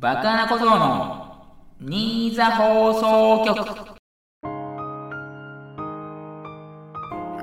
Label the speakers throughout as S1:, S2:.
S1: バカな小僧の新座放送局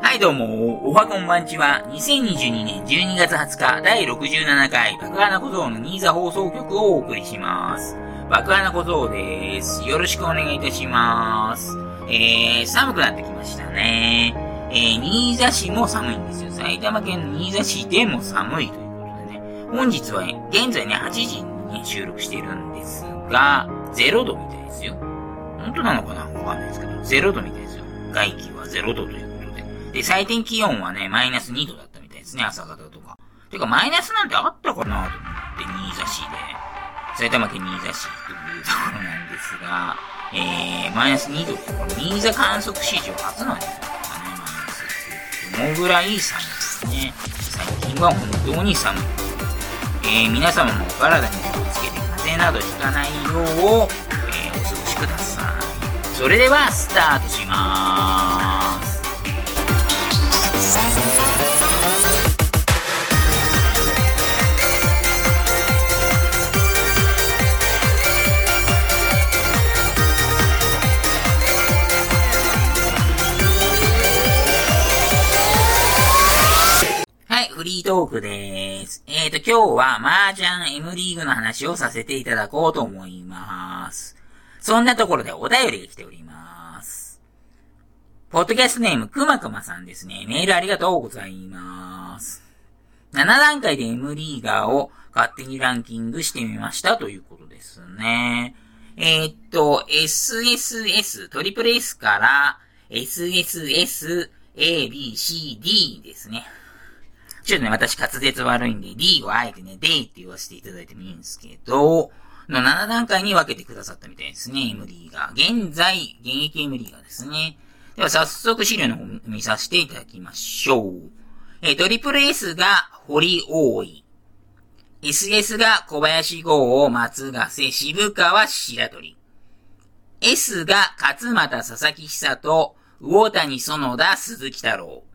S1: はいどうも、おはこんばんちは、2022年12月20日第67回爆花小僧の新座放送局をお送りします。爆花小僧です。よろしくお願いいたします。えー、寒くなってきましたね。えー、新座市も寒いんですよ。埼玉県の新座市でも寒いということでね。本日は、現在ね、8時に、収録しているんですが、0度みたいですよ。本当なのかな？わかんないですけど、0度みたいですよ。外気は0度ということで。で、最低気温はね、マイナス2度だったみたいですね、朝方とか。てか、マイナスなんてあったかなと思って、新座市で。埼玉県新座市というところなんですが、えー、マイナス2度って、これ新座観測史上初なんじゃないですかね、マイナスって。そのぐらい寒いですね。最近は本当に寒い。えー、皆様もお体に気をつけて風邪などひかないよう、えー、お過ごしください。それでは、スタートします。はい、フリートークでーす。えーと、今日は麻雀 M リーグの話をさせていただこうと思います。そんなところでお便りが来ております。ポッドキャストネームくまくまさんですね。メールありがとうございます。7段階で M リーガーを勝手にランキングしてみましたということですね。えー、っと、SSS、トリプル S から SSS、A, B, C, D ですね。ちょっとね、私滑舌悪いんで、D をあえてね、デイって言わせていただいてもいいんですけど、の7段階に分けてくださったみたいですね、M リーガー。現在、現役 M リーガーですね。では早速資料の方見させていただきましょう。えトリプル S が堀大井。SS が小林剛、松ヶ瀬、渋川、白鳥。S が勝俣、佐々木久人、魚谷、園田、鈴木太郎。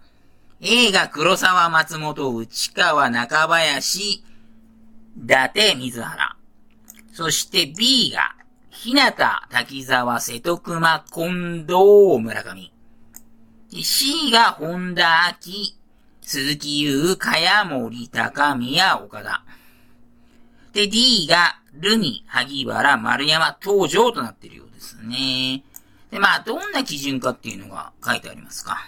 S1: A が黒沢、松本、内川、中林、伊達、水原。そして B が、日向、滝沢、瀬戸熊、近藤、村上。C が本田明、鈴木優、茅森、高宮、岡田。で、D が、ルミ、萩原、丸山、東条となっているようですね。で、まあ、どんな基準かっていうのが書いてありますか？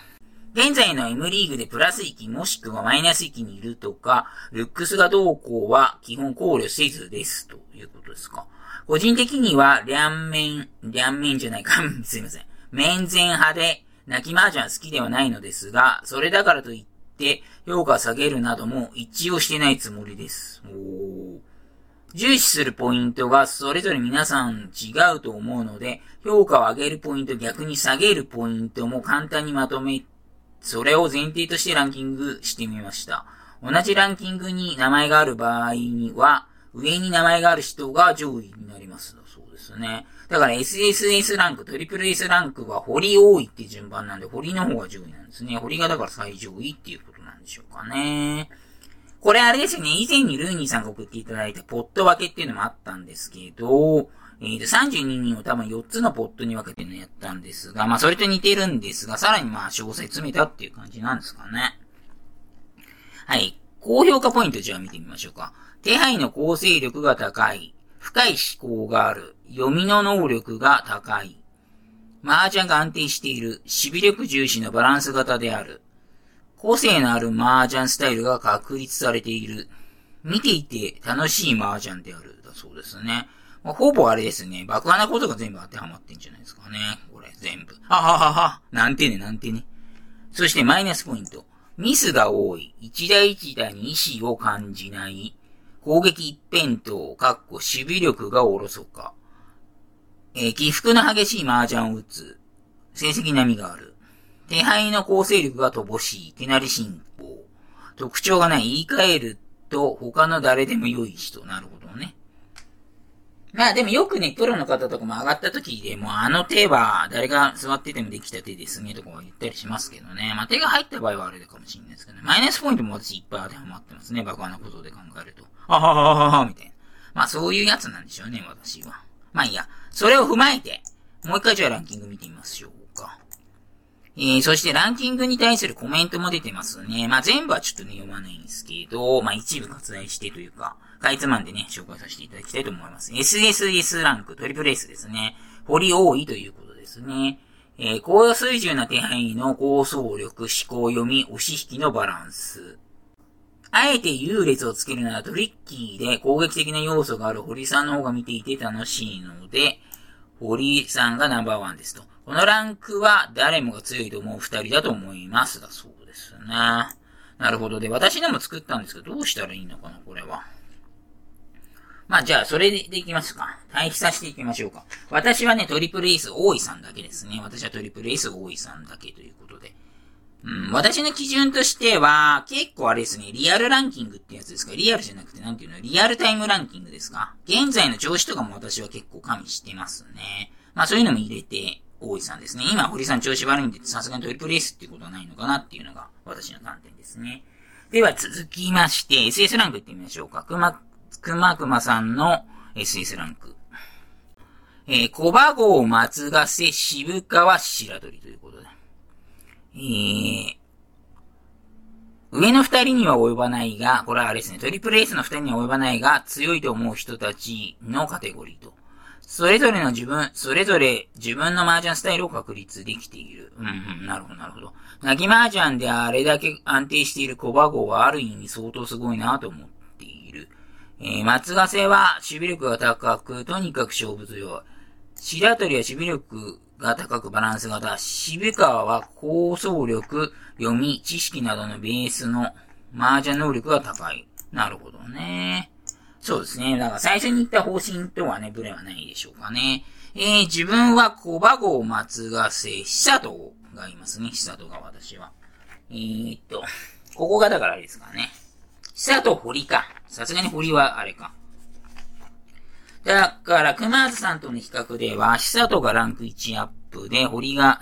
S1: 現在の M リーグでプラス域もしくはマイナス域にいるとか、ルックスがどうこうは基本考慮せずですということですか。個人的には、両面、両面じゃないか、すいません。面前派で、泣き麻雀好きではないのですが、それだからといって、評価下げるなども一応してないつもりです。お重視するポイントがそれぞれ皆さん違うと思うので、評価を上げるポイント、逆に下げるポイントも簡単にまとめそれを前提としてランキングしてみました。同じランキングに名前がある場合には、上に名前がある人が上位になります。そうですね。だから SSS ランク、トリプル S ランクは堀多いって順番なんで、堀の方が上位なんですね。堀がだから最上位っていうことなんでしょうかね。これあれですね、以前にルーニーさんが送っていただいたポット分けっていうのもあったんですけど、えー、と、32人を多分4つのポットに分けてのやったんですが、まあそれと似てるんですが、さらにまあ詳細詰めたっていう感じなんですかね。はい。高評価ポイントじゃあ見てみましょうか。手配の構成力が高い。深い思考がある。読みの能力が高い。麻雀が安定している。守備力重視のバランス型である。個性のある麻雀スタイルが確立されている。見ていて楽しい麻雀である。だそうですね。まあ、ほぼあれですね。爆破なことが全部当てはまってんじゃないですかね。これ、全部。はははは。なんてね、なんてね。そしてマイナスポイント。ミスが多い。一打一打に意志を感じない。攻撃一辺倒、かっこ守備力がおろそか。えー起伏の激しい麻雀を打つ。成績並みがある。手配の構成力が乏しい。手なり進行。特徴がない。言い換えると他の誰でも良い人。なるほど。まあでもよくね、プロの方とかも上がった時でも、あの手は誰が座っててもできた手ですねとかは言ったりしますけどね。まあ手が入った場合はあれかもしれないですけどね。マイナスポイントも私いっぱい当てはまってますね。爆破なことで考えると。あはははは、みたいな。まあそういうやつなんでしょうね、私は。まあいいや。それを踏まえて、もう一回じゃあランキング見てみましょうか。えー、そしてランキングに対するコメントも出てますね。まあ全部はちょっとね、読まないんですけど、まあ一部割愛してというか、かいつまんでね、紹介させていただきたいと思います。SSS ランク、トリプル S ですね。堀多いということですね。えー、高水準な手配の高総力、思考読み、押し引きのバランス。あえて優劣をつけるならトリッキーで攻撃的な要素がある堀さんの方が見ていて楽しいので、堀さんがナンバーワンですと。このランクは誰もが強いと思う二人だと思います。だそうですね。なるほど。で、私でも作ったんですけど、どうしたらいいのかな、これは。まあじゃあ、それでいきますか。対比させていきましょうか。私はね、トリプルエース大井さんだけですね。私はトリプルエース大井さんだけということで。うん、私の基準としては、結構あれですね、リアルランキングってやつですか？リアルじゃなくて、なんていうの？リアルタイムランキングですか？現在の調子とかも私は結構加味してますね。まあそういうのも入れて、大井さんですね。今、堀さん調子悪いんで、さすがにトリプルエースっていうことはないのかなっていうのが、私の観点ですね。では続きまして、SS ランクいってみましょうか。くまくまさんの SS ランク。えー、小馬号松ヶ瀬渋川白鳥ということで。えー、上の二人には及ばないが、これはあれですね、トリプルエースの二人には及ばないが、強いと思う人たちのカテゴリーと。それぞれの自分、それぞれ自分の麻雀スタイルを確立できている。うんうん、なるほど、なるほど。泣き麻雀であれだけ安定している小馬号はある意味相当すごいなと思っている。えー、松ヶ瀬は守備力が高く、とにかく勝負強い。白鳥は守備力が高くバランス型。渋川は高走力、読み、知識などのベースの麻雀能力が高い。なるほどね。そうですね。だから最初に言った方針とはね、ブレはないでしょうかね。えー、自分は小馬号松ヶ瀬久人がいますね。久人が私は。えー、っと、ここがだからあれですかね。久と堀か。さすがに堀はあれか。だから、熊津さんとの比較では、久とがランク1アップで、堀が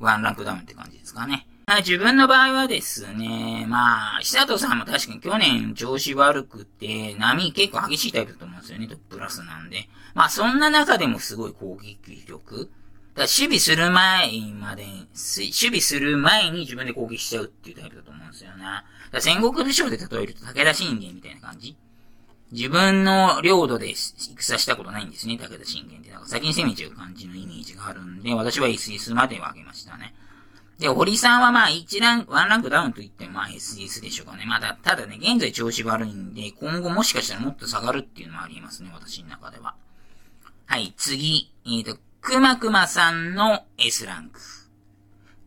S1: 1ランクダウンって感じですかね。自分の場合はですね、まあ、久とさんも確かに去年調子悪くて、波結構激しいタイプだと思うんですよね、トップラスなんで。まあ、そんな中でもすごい攻撃力。だから守備する前まで、守備する前に自分で攻撃しちゃうっていうタイプだと思うんですよね。だ戦国武将で例えると武田信玄みたいな感じ自分の領土で戦したことないんですね、武田信玄って。なんか先に攻めちゃう感じのイメージがあるんで、私は SS までは上げましたね。で、堀さんはまあ一ランク、ワンランクダウンと言ってもまあ SS でしょうかね。まだ、ただね、現在調子悪いんで、今後もしかしたらもっと下がるっていうのもありますね、私の中では。はい、次、えっ、ー、と、くまくまさんの S ランク。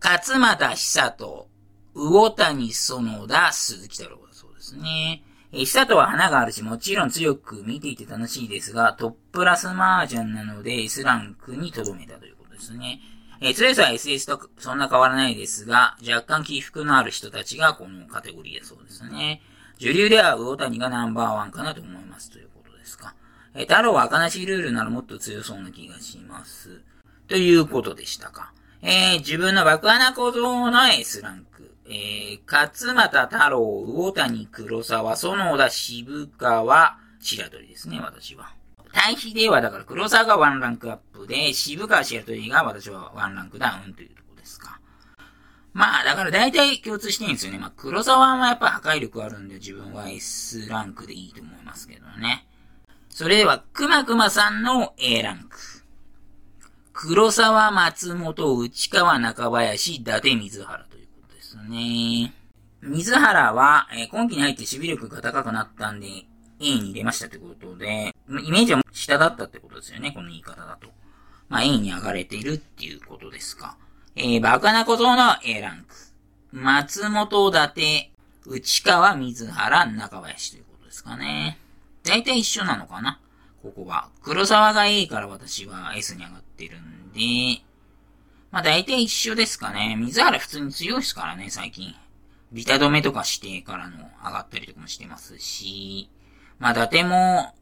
S1: 勝又久人、魚谷園田、鈴木太郎だそうですね。え、久とは花があるし、もちろん強く見ていて楽しいですが、トップラスマージャンなので S ランクに留めたということですね。えー、強さは SS とそんな変わらないですが、若干起伏のある人たちがこのカテゴリーだそうですね。主流では魚谷がナンバーワンかなと思いますということですか。えー、太郎は赤なしルールならもっと強そうな気がします。ということでしたか。えー、自分の爆穴小僧の S ランク。えー、勝又太郎、魚谷黒沢、園田渋川、白鳥ですね、私は。対比では、だから黒沢がワンランクアップで、渋川白鳥が私はワンランクダウンというとこですか。まあ、だから大体共通してるんですよね。まあ、黒沢はやっぱ破壊力あるんで、自分は S ランクでいいと思いますけどね。それでは、くまくまさんの A ランク。黒沢、松本、内川、中林、伊達、水原ということ。ですね。水原は、え、今季に入って守備力が高くなったんで、A に入れましたってことで、イメージは下だったってことですよね、この言い方だと。まあ、A に上がれているっていうことですか。えー、バカな小僧の A ランク。松本伊達、内川、水原、中林ということですかね。だいたい一緒なのかな？ここは。黒沢が A から私は S に上がってるんで、まあ大体一緒ですかね。水原普通に強いですからね、最近。ビタ止めとかしてからの上がったりとかもしてますし、まあ伊達も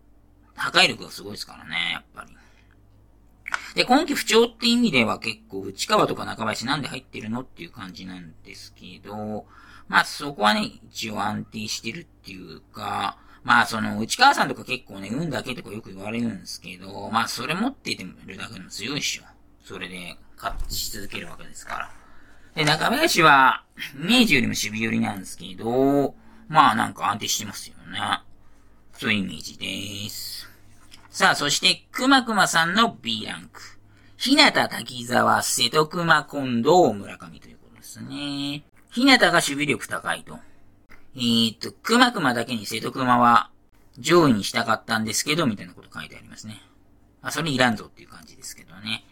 S1: 破壊力がすごいですからね、やっぱり。で、今季不調って意味では結構内川とか中林なんで入ってるのっていう感じなんですけど、まあそこはね、一応安定してるっていうか、まあその、内川さんとか結構ね、運だけとかよく言われるんですけど、まあそれ持っててるだけでも強いっしょ。それで、勝ち続けるわけですから。で、中林は、イメージよりも守備寄りなんですけど、まあなんか安定してますよね。そういうイメージです。さあ、そして、くまくまさんの B ランク。ひなた滝沢、瀬戸熊近藤村上ということですね。ひなたが守備力高いと。えー、っと、くまくまだけに瀬戸熊は上位にしたかったんですけど、みたいなこと書いてありますね。あ、それいらんぞっていう感じですけどね。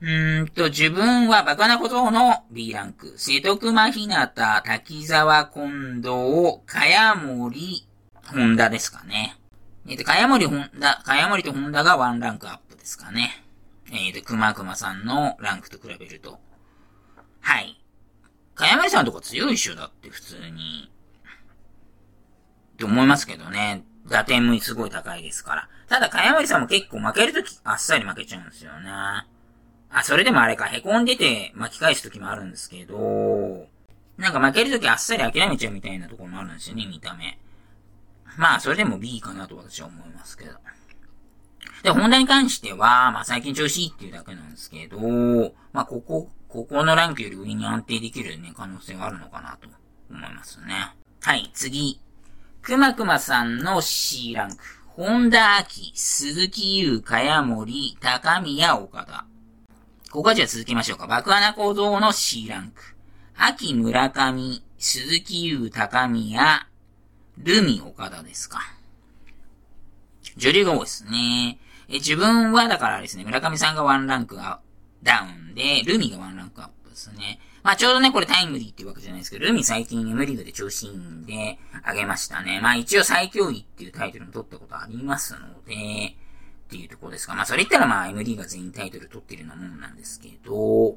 S1: うーんと、自分はバカなことの B ランク。瀬戸熊ひなた、滝沢近藤、茅森、本田ですかね。えっ、と、茅森本田、茅森と本田がワンランクアップですかね。えっ、ー、と、くまくまさんのランクと比べると。はい。かやまりさんとか強いっしょだって普通に。って思いますけどね。打点もすごい高いですから。ただ、かやまりさんも結構負けるとき、あっさり負けちゃうんですよね。あ、それでもあれか、凹んでて巻き返すときもあるんですけど、なんか負けるときあっさり諦めちゃうみたいなところもあるんですよね、見た目。まあ、それでも B かなと私は思いますけど。で、ホンダに関しては、まあ最近調子いいっていうだけなんですけど、まあここ、ここのランクより上に安定できるね、可能性があるのかなと思いますね。はい、次。くまくまさんの C ランク。本田明、鈴木優、茅森、高宮、岡田。ここはじゃあ続きましょうか。爆穴小僧の C ランク。秋村上、鈴木優、高宮、ルミ、岡田ですか。女流が多いですね。え、自分はだからですね、村上さんがワンランクがダウンで、ルミがワンランクアップですね。まあちょうどね、これタイムリーっていうわけじゃないですけど、ルミ最近 M リーグで調子いいんで、あげましたね。まあ一応最強位っていうタイトルも取ったことありますので、っていうところですか。まあそれ言ったらまあ M リーが全員タイトル取ってるようなもんなんですけど、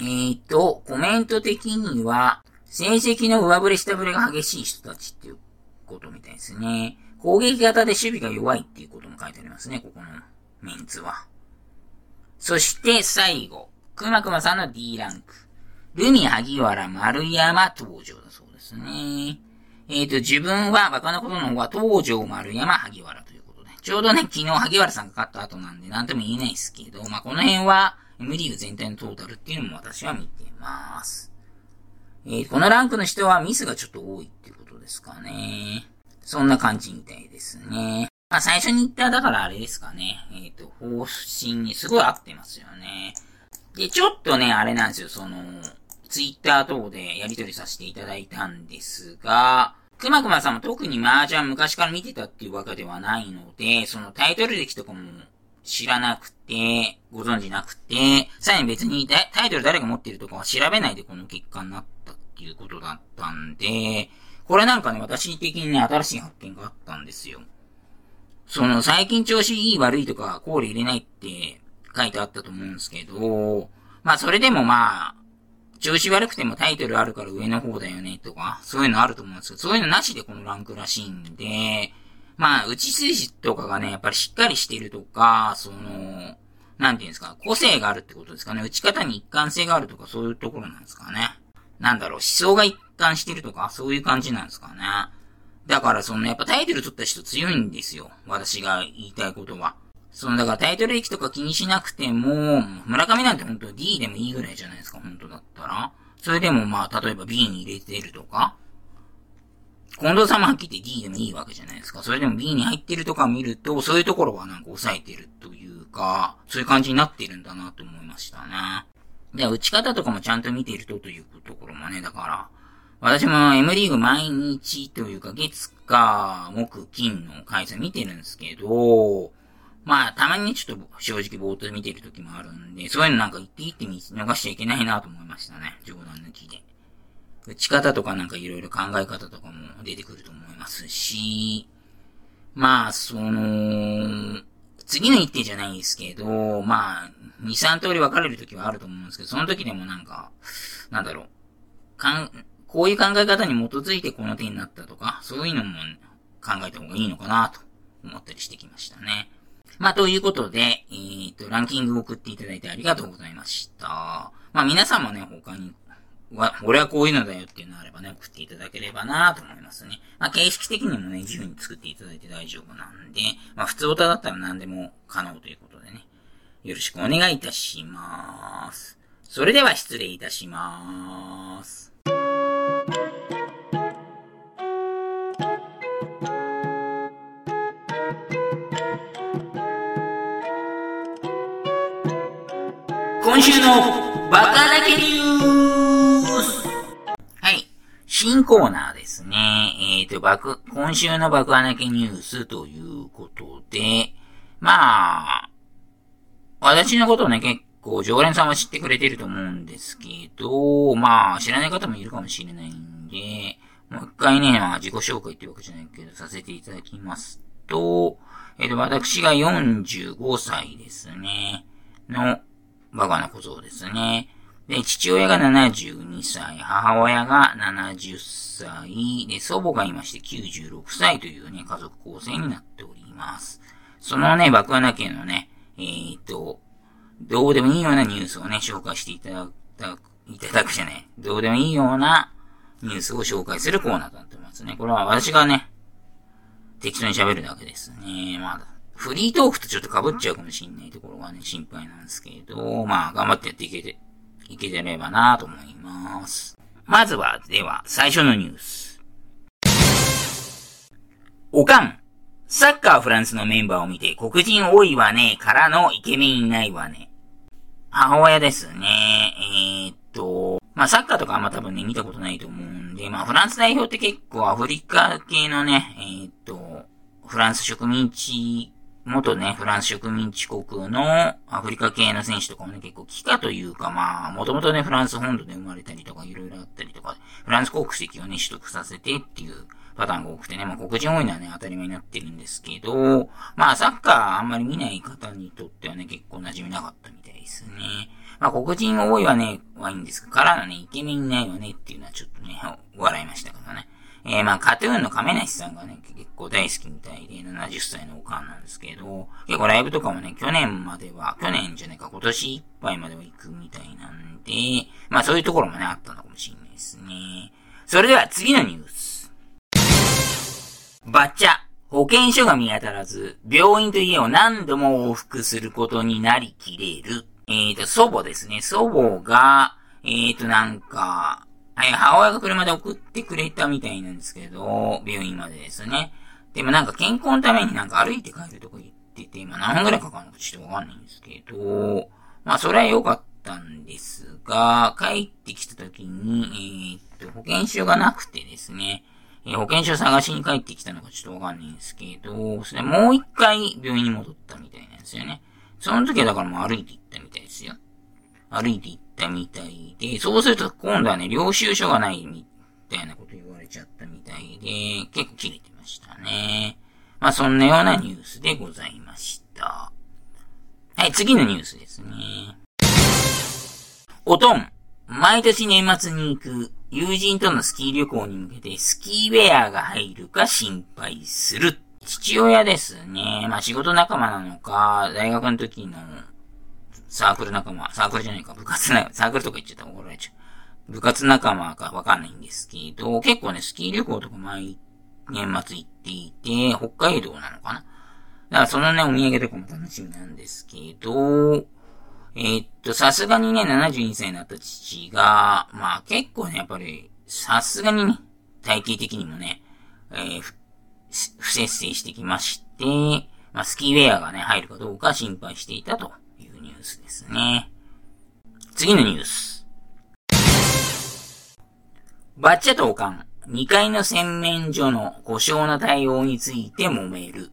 S1: えーと、コメント的には、成績の上振れ下振れが激しい人たちっていうことみたいですね。攻撃型で守備が弱いっていうことも書いてありますね、ここのメンツは。そして最後、くまくまさんの D ランク。ルミ、萩原、丸山、東条だそうですね。えっ、ー、と、自分は、バカなことの方は、東条、丸山、萩原ということで。ちょうどね、昨日、萩原さんが勝った後なんで、なんとも言えないですけど、まあ、この辺は、M リーグ全体のトータルっていうのも私は見てます。えー、このランクの人はミスがちょっと多いっていうことですかね。そんな感じみたいですね。まあ最初に言っただからあれですかね。えっ、ー、と、方針にすごい合ってますよね。で、ちょっとね、あれなんですよ、その、ツイッター等でやり取りさせていただいたんですが、くまくまさんも特に麻雀昔から見てたっていうわけではないので、そのタイトル歴とかも知らなくて、ご存知なくて、さらに別にタイトル誰が持ってるとかは調べないでこの結果になったっていうことだったんで、これなんかね、私的にね、新しい発見があったんですよ。その、最近調子いい悪いとか、考慮入れないって書いてあったと思うんですけど、まあそれでもまあ、調子悪くてもタイトルあるから上の方だよねとか、そういうのあると思うんですけど、そういうのなしでこのランクらしいんで、まあ、打ち筋とかがね、やっぱりしっかりしてるとか、その、なんていうんですか、個性があるってことですかね。打ち方に一貫性があるとか、そういうところなんですかね。なんだろう、思想が一貫してるとか、そういう感じなんですかね。だからそのやっぱタイトル取った人強いんですよ。私が言いたいことは。そのだからタイトル駅とか気にしなくても、村上なんて本当 D でもいいぐらいじゃないですか、本当だったら。それでもまあ、例えば B に入れてるとか。近藤さんもはっきり言って D でもいいわけじゃないですか。それでも B に入ってるとか見ると、そういうところはなんか抑えてるというか、そういう感じになってるんだなと思いましたね。で、打ち方とかもちゃんと見ているとというところもね、だから、私も M リーグ毎日というか月か木金の回数見てるんですけど、まあ、たまにちょっと正直ぼーっと見てる時もあるんで、そういうのなんか言っていって見逃しちゃいけないなと思いましたね。冗談抜きで。打ち方とかなんかいろいろ考え方とかも出てくると思いますし、まあ、その、次の一手じゃないんですけど、まあ、2、3通り分かれる時はあると思うんですけど、その時でもなんか、なんだろう、かん、こういう考え方に基づいてこの手になったとか、そういうのも考えた方がいいのかなと思ったりしてきましたね。まあ、ということで、えっ、と、ランキングを送っていただいてありがとうございました。まあ、皆さんもね、他にわ俺はこういうのだよっていうのがあればね、送っていただければなと思いますね。まあ、形式的にもね、自由に作っていただいて大丈夫なんで、まあ、普通歌だったら何でも可能ということでね、よろしくお願いいたします。それでは失礼いたします。今週のバカだけニュースはい。新コーナーですね。えっ、ー、と、爆、今週の爆穴けニュースということで、まあ、私のことをね、結構常連さんは知ってくれてると思うんですけど、まあ、知らない方もいるかもしれないんで、もう一回ね、まあ、自己紹介っていうわけじゃないけど、させていただきますと、えっ、ー、と、私が45歳ですね、の、バカな小僧ですね。で、父親が72歳、母親が70歳、で、祖母がいまして96歳というね、家族構成になっております。そのね、爆穴家のね、えー、っと、どうでもいいようなニュースをね、紹介していただく、いただくじゃない。どうでもいいようなニュースを紹介するコーナーとなってますね。これは私がね、適当に喋るだけですね。まだ。フリートークとちょっと被っちゃうかもしんないところがね、心配なんですけど、まあ、頑張ってやっていけて、いけてればなと思います。まずは、では、最初のニュース。おかん。サッカーフランスのメンバーを見て、黒人多いわね、からのイケメンいないわね。母親ですね。えー、っと、まあ、サッカーとかあんま多分ね、見たことないと思うんで、まあ、フランス代表って結構アフリカ系のね、えー、っと、フランス植民地元ね、フランス植民地国のアフリカ系の選手とかもね、結構帰化というかまあ、もともとね、フランス本土で生まれたりとかいろいろあったりとか、フランス国籍をね、取得させてっていうパターンが多くてね、まあ黒人多いのはね、当たり前になってるんですけど、まあサッカーあんまり見ない方にとってはね、結構馴染みなかったみたいですね。まあ黒人多いわね、はいいんですが、からのね、イケメンいないわねっていうのはちょっとね、笑いましたからね。えー、まあ、カトゥーンの亀梨さんがね、構大好きみたいで、70歳のおかんなんですけど、結構ライブとかもね、去年までは、去年じゃないか、今年いっぱいまでは行くみたいなんで、まあそういうところもね、あったのかもしれないですね。それでは次のニュース。バッチャ。保健所が見当たらず、病院と家を何度も往復することになりきれる。えっ、ー、と、祖母ですね。祖母が、え、ー、と、なんか、はい、母親が車で送ってくれたみたいなんですけど、病院までですね。でもなんか健康のためになんか歩いて帰るとか言ってて、今何分くらいかかるのかちょっとわかんないんですけど、まあそれは良かったんですが、帰ってきた時に、えー、っと、保険証がなくてですね、えー、保険証探しに帰ってきたのかちょっとわかんないんですけど、それもう一回病院に戻ったみたいなんですよね。その時はだからもう歩いて行ったみたいですよ。歩いて行ったみたいで、そうすると今度はね、領収書がないみたいなこと言われちゃったみたいで、結構切れてましたね。まあそんなようなニュースでございました。はい、次のニュースですね。おとん。毎年年末に行く友人とのスキー旅行に向けてスキーウェアが入るか心配する。父親ですね。まあ仕事仲間なのか、大学の時のサークル仲間、サークルじゃないか、部活な、サークルとか言っちゃったら怒られちゃう。部活仲間かわかんないんですけど、結構ね、スキー旅行とか毎年末行っていて、北海道なのかな？だからそのね、お土産とかも楽しみなんですけど、えー、っと、さすがにね、72歳になった父が、まあ結構ね、やっぱり、さすがにね、体型的にもね、えー、不節制してきまして、まあスキーウェアがね、入るかどうか心配していたというニュースですね。次のニュース。バッチャとオカン、2階の洗面所の故障の対応について揉める。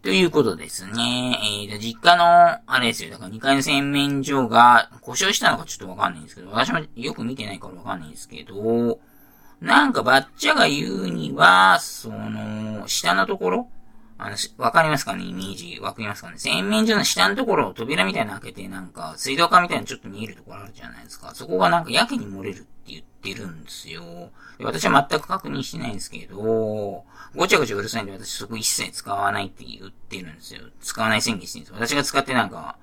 S1: ということですね。えーと、実家の、あれですよ。だから2階の洗面所が故障したのかちょっとわかんないんですけど、私もよく見てないからわかんないんですけど、なんかバッチャが言うには、その、下のところあの、わかりますかね？イメージ。わかりますかね？洗面所の下のところを扉みたいなの開けて、なんか、水道管みたいなちょっと見えるところあるじゃないですか。そこがなんかやけに漏れるって言ってるんですよ。で私は全く確認してないんですけど、ごちゃごちゃうるさいんで私そこ一切使わないって言ってるんですよ。使わない宣言してるんですよ。私が使ってなんか、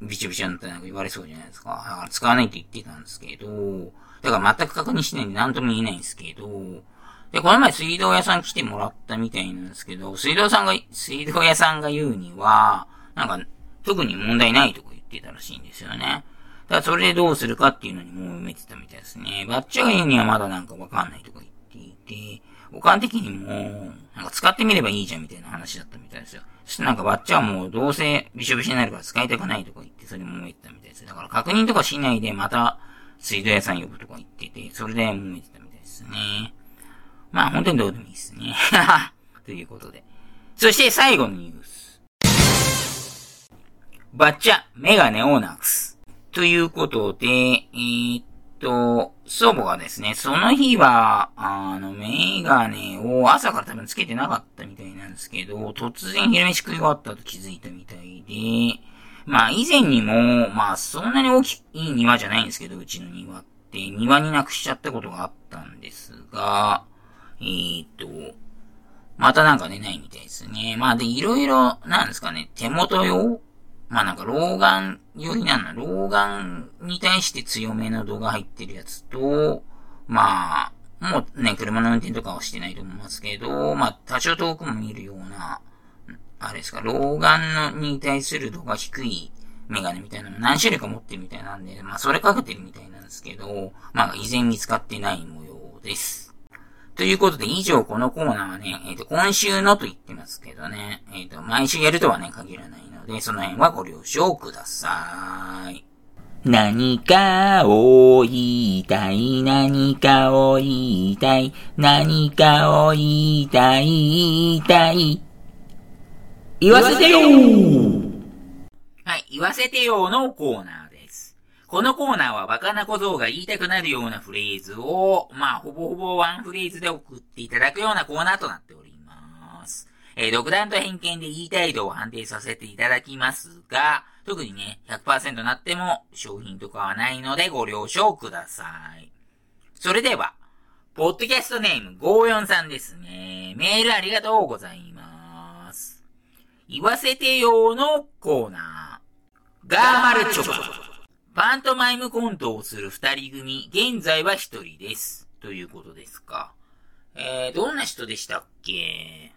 S1: びちょびちょになってなんか言われそうじゃないですか。だから使わないって言ってたんですけど、だから全く確認してないんで何とも言えないんですけど、で、この前水道屋さん来てもらったみたいなんですけど、水道さんが、水道屋さんが言うには、なんか、特に問題ないとか言ってたらしいんですよね。だからそれでどうするかっていうのにもう埋めてたみたいですね。バッチャが言うにはまだなんかわかんないとか言っていて、おかん的にも、なんか使ってみればいいじゃんみたいな話だったみたいですよ。そしてなんかバッチャはもうどうせびしょびしょになるから使いたくないとか言って、それも揉めてたみたいです。だから確認とかしないでまた水道屋さん呼ぶとか言ってて、それで揉めてたみたいですね。まあ本当にどうでもいいですね。ということで。そして最後のニュース。バッチャ、メガネをなくす。ということで、えー、っと、祖母がですね、その日は、あの、メガネを朝から多分つけてなかったみたいなんですけど、突然昼飯食い終わったと気づいたみたいで、まあ以前にも、まあそんなに大きい庭じゃないんですけど、うちの庭って、庭になくしちゃったことがあったんですが、えー、っと、またなんかね、ないみたいですね。まあで、いろいろ、なんですかね、手元用？まあなんか老眼よりなんだ、老眼に対して強めの度が入ってるやつと、まあ、もうね、車の運転とかはしてないと思いますけど、まあ多少遠くも見るような、あれですか、老眼のに対する度が低いメガネみたいなの何種類か持ってるみたいなんで、まあそれかけてるみたいなんですけど、まあ依然見つかってない模様です。ということで、以上このコーナーはね、えっ、ー、と、今週のと言ってますけどね、えっ、ー、と、毎週やるとはね、限らないので、その辺はご了承ください。何かを言いたい、何かを言いたい、何かを言いたい、言いたい。言わせてよはい、言わせてよのコーナー。このコーナーはバカな小僧が言いたくなるようなフレーズを、まあ、ほぼほぼワンフレーズで送っていただくようなコーナーとなっております。えー、独断と偏見で言いたい度を判定させていただきますが、特にね、100%なっても商品とかはないのでご了承ください。それでは、ポッドキャストネーム54さんですね。メールありがとうございます。言わせてよのコーナー。ガーマルチョコ。パントマイムコントをする二人組、現在は一人です。ということですか。えー、どんな人でしたっけ？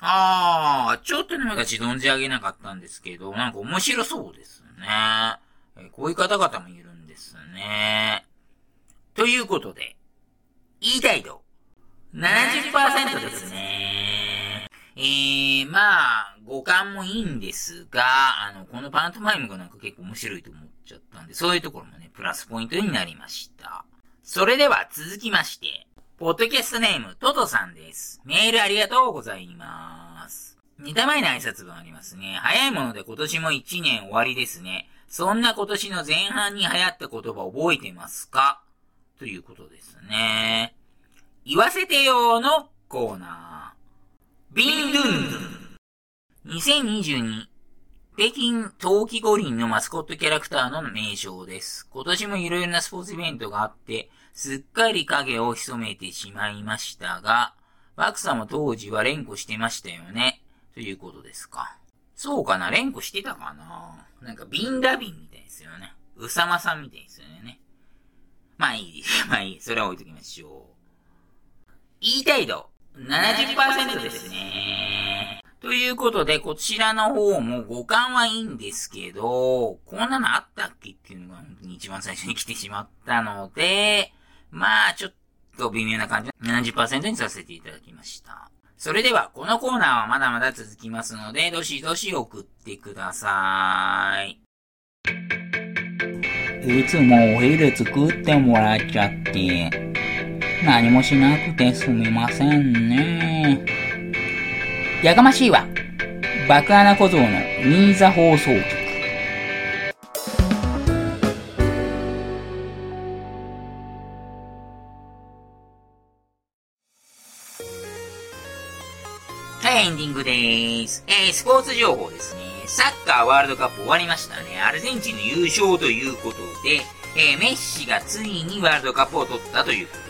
S1: あー、ちょっとね、私存じ上げなかったんですけど、なんか面白そうですね。えー、こういう方々もいるんですね。ということで、言いたいと、70%ですね。えー、まあ、五感もいいんですが、あの、このパントマイムがなんか結構面白いと思っちゃったんで、そういうところもね、プラスポイントになりました。それでは続きまして、ポッドキャストネーム、トトさんです。メールありがとうございます。似た前の挨拶がありますね。早いもので今年も1年終わりですね。そんな今年の前半に流行った言葉覚えてますか？ということですね。言わせてよーのコーナー。ビンドゥンドゥン。2022北京冬季五輪のマスコットキャラクターの名称です。今年もいろいろなスポーツイベントがあって、すっかり影を潜めてしまいましたが、バクさんも当時は連呼してましたよね。ということですか。そうかな連呼してたかななんかビンダビンみたいですよね。うさまさんみたいですよね。まあいいです。まあいい。それは置いときましょう。言いたい度70%ですね。ということで、こちらの方も五感はいいんですけど、こんなのあったっけっていうのが本当に一番最初に来てしまったので、まあ、ちょっと微妙な感じの70%にさせていただきました。それでは、このコーナーはまだまだ続きますので、どしどし送ってください。いつもお昼作ってもらっちゃって、何もしなくてすみませんね。やかましいわ。爆穴小僧の新座放送局。はい、エンディングでーす。えー、スポーツ情報ですね。サッカーワールドカップ終わりましたね。アルゼンチンの優勝ということで、えー、メッシがついにワールドカップを取ったということ。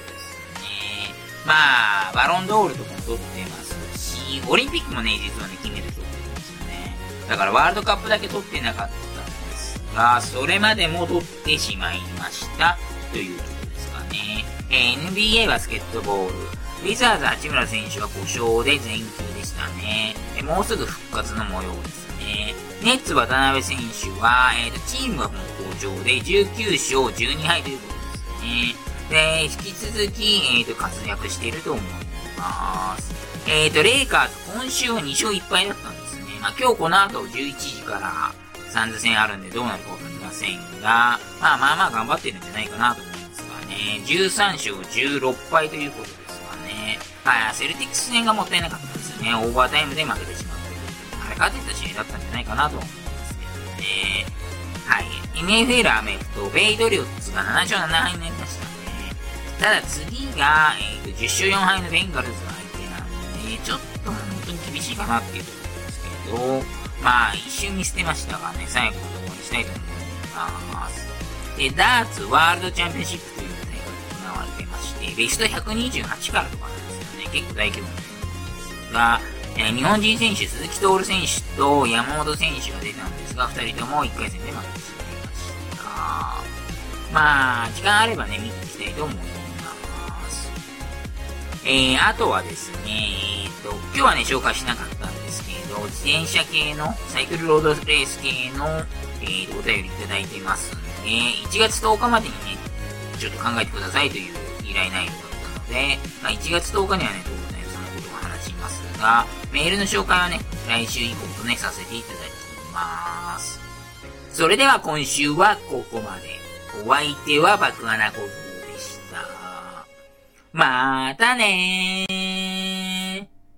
S1: まあ、バロンドールとかも取ってますしオリンピックもね、実はね、決めると思いますよね。だからワールドカップだけ取ってなかったんですが、それまでも取ってしまいましたというところですかね。えー、NBA バスケットボール。ウィザーズ八村選手は故障で全休でしたね。もうすぐ復活の模様ですね。ネッツ渡辺選手は、えーと、チームはもう好調で19勝12敗ということですね。で、引き続き、えーと、活躍していると思います。えーと、レイカーズ今週は2勝1敗だったんですね。まあ今日この後11時からサンズ戦あるんでどうなるかわかりませんが、まあまあまあ頑張ってるんじゃないかなと思いますがね。13勝16敗ということですがね。はい、セルティックス戦がもったいなかったですね。オーバータイムで負けてしまったということで。あれ勝てた試合だったんじゃないかなと思いますけどね。はい。NFL アメフト、ペイトリオッツが7勝7敗になりました。ただ次が、えー、と10勝4敗のベンガルズが相手なんで、ちょっと本当に厳しいかなっていうところですけど、まあ、一瞬見捨てましたがね、最後のところにしたいと思います。で、ダーツワールドチャンピオンシップという大会が行われていまして、ベスト128からとかなんですよね。結構大規模なですが、え、日本人選手、鈴木徹選手と山本選手が出たんですが、二人とも1回戦で負けてしまいました。まあ、時間あればね、見ていきたいと思います。えー、あとはですね、えー、と、今日はね、紹介しなかったんですけど、自転車系の、サイクルロードレース系の、えー、お便りいただいてますんで、1月10日までにね、ちょっと考えてくださいという依頼内容だったので、まあ、1月10日にはね、当然そのことを話しますが、メールの紹介はね、来週以降とね、させていただきます。それでは今週はここまで。お相手は爆穴小僧。またねー。